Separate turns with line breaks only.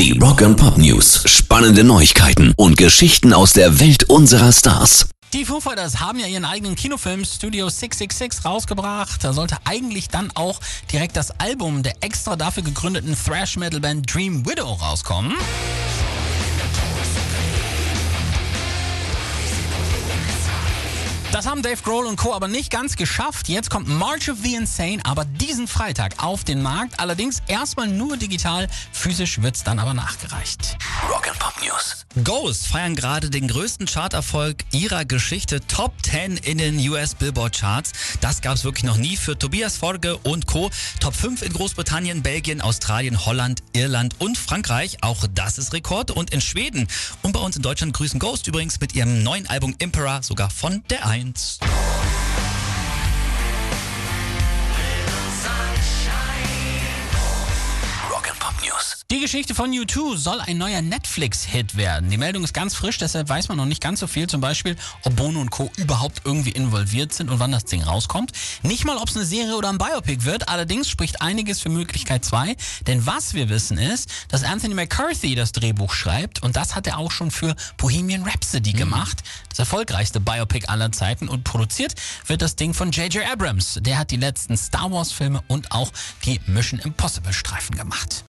Die Rock and Pop News. Spannende Neuigkeiten und Geschichten aus der Welt unserer Stars.
Die Foo Fighters haben ja ihren eigenen Kinofilm Studio 666 rausgebracht. Da sollte eigentlich dann auch direkt das Album der extra dafür gegründeten Thrash-Metal-Band Dream Widow rauskommen. Das haben Dave Grohl und Co. aber nicht ganz geschafft. Jetzt kommt March of the Insane, aber diesen Freitag auf den Markt. Allerdings erstmal nur digital. Physisch wird's dann aber nachgereicht.
Rock and Pop News.
Ghost feiern gerade den größten Charterfolg ihrer Geschichte. Top 10 in den US Billboard Charts. Das gab's wirklich noch nie für Tobias Forge und Co. Top 5 in Großbritannien, Belgien, Australien, Holland, Irland und Frankreich. Auch das ist Rekord. Und in Schweden und bei uns in Deutschland grüßen Ghost übrigens mit ihrem neuen Album Emperor sogar von der 1.
News.
Die Geschichte von U2 soll ein neuer Netflix-Hit werden. Die Meldung ist ganz frisch, deshalb weiß man noch nicht ganz so viel. Zum Beispiel, ob Bono und Co. überhaupt irgendwie involviert sind und wann das Ding rauskommt. Nicht mal, ob es eine Serie oder ein Biopic wird. Allerdings spricht einiges für Möglichkeit 2. Denn was wir wissen ist, dass Anthony McCarthy das Drehbuch schreibt. Und das hat er auch schon für Bohemian Rhapsody gemacht. Das erfolgreichste Biopic aller Zeiten. Und produziert wird das Ding von J.J. Abrams. Der hat die letzten Star Wars-Filme und auch die Mission Impossible-Streifen gemacht.